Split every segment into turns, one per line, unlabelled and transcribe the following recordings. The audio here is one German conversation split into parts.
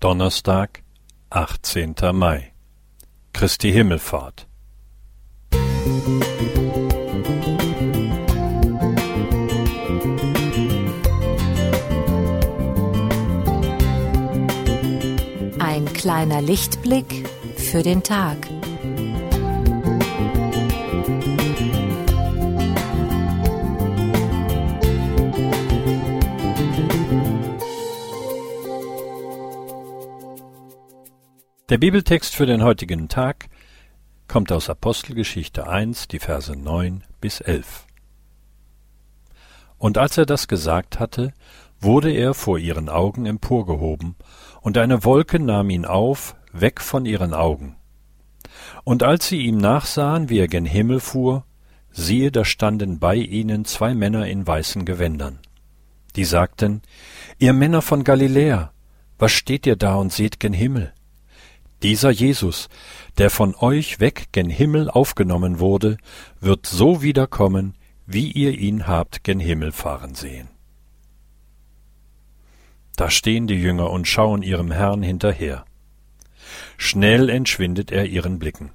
Donnerstag, 18. Mai. Christi Himmelfahrt.
Ein kleiner Lichtblick für den Tag.
Der Bibeltext für den heutigen Tag kommt aus Apostelgeschichte 1, die Verse 9 bis 11. Und als er das gesagt hatte, wurde er vor ihren Augen emporgehoben, und eine Wolke nahm ihn auf, weg von ihren Augen. Und als sie ihm nachsahen, wie er gen Himmel fuhr, siehe, da standen bei ihnen zwei Männer in weißen Gewändern. Die sagten, Ihr Männer von Galiläa, was steht ihr da und seht gen Himmel? Dieser Jesus, der von euch weg gen Himmel aufgenommen wurde, wird so wiederkommen, wie ihr ihn habt gen Himmel fahren sehen. Da stehen die Jünger und schauen ihrem Herrn hinterher. Schnell entschwindet er ihren Blicken.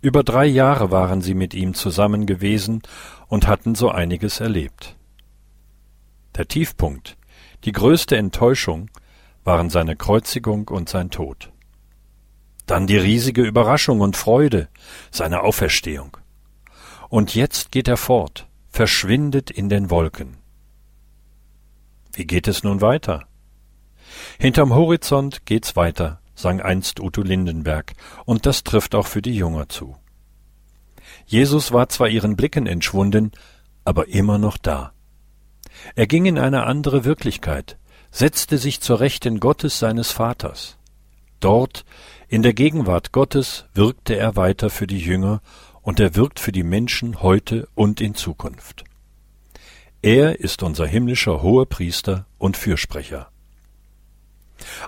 Über drei Jahre waren sie mit ihm zusammen gewesen und hatten so einiges erlebt. Der Tiefpunkt, die größte Enttäuschung, waren seine Kreuzigung und sein Tod. Dann die riesige Überraschung und Freude, seine Auferstehung. Und jetzt geht er fort, verschwindet in den Wolken. Wie geht es nun weiter? Hinterm Horizont geht's weiter, sang einst Udo Lindenberg, und das trifft auch für die Jünger zu. Jesus war zwar ihren Blicken entschwunden, aber immer noch da. Er ging in eine andere Wirklichkeit, setzte sich zur Rechten Gottes seines Vaters. Dort, in der Gegenwart Gottes, wirkte er weiter für die Jünger, und er wirkt für die Menschen heute und in Zukunft. Er ist unser himmlischer Hohepriester und Fürsprecher.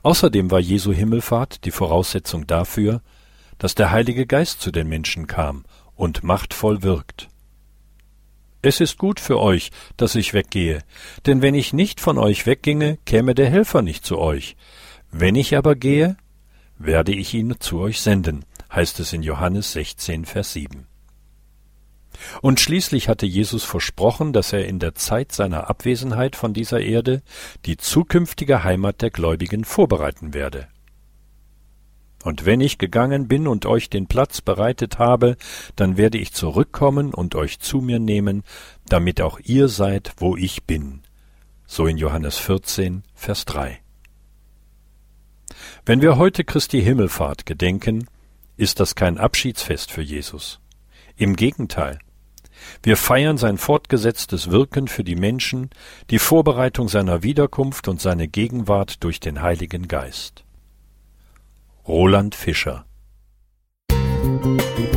Außerdem war Jesu Himmelfahrt die Voraussetzung dafür, dass der Heilige Geist zu den Menschen kam und machtvoll wirkt. Es ist gut für euch, dass ich weggehe, denn wenn ich nicht von euch wegginge, käme der Helfer nicht zu euch. Wenn ich aber gehe, werde ich ihn zu euch senden, heißt es in Johannes 16, Vers 7. Und schließlich hatte Jesus versprochen, dass er in der Zeit seiner Abwesenheit von dieser Erde die zukünftige Heimat der Gläubigen vorbereiten werde. Und wenn ich gegangen bin und euch den Platz bereitet habe, dann werde ich zurückkommen und euch zu mir nehmen, damit auch ihr seid, wo ich bin. So in Johannes 14, Vers 3. Wenn wir heute Christi Himmelfahrt gedenken, ist das kein Abschiedsfest für Jesus. Im Gegenteil. Wir feiern sein fortgesetztes Wirken für die Menschen, die Vorbereitung seiner Wiederkunft und seine Gegenwart durch den Heiligen Geist. Roland Fischer Musik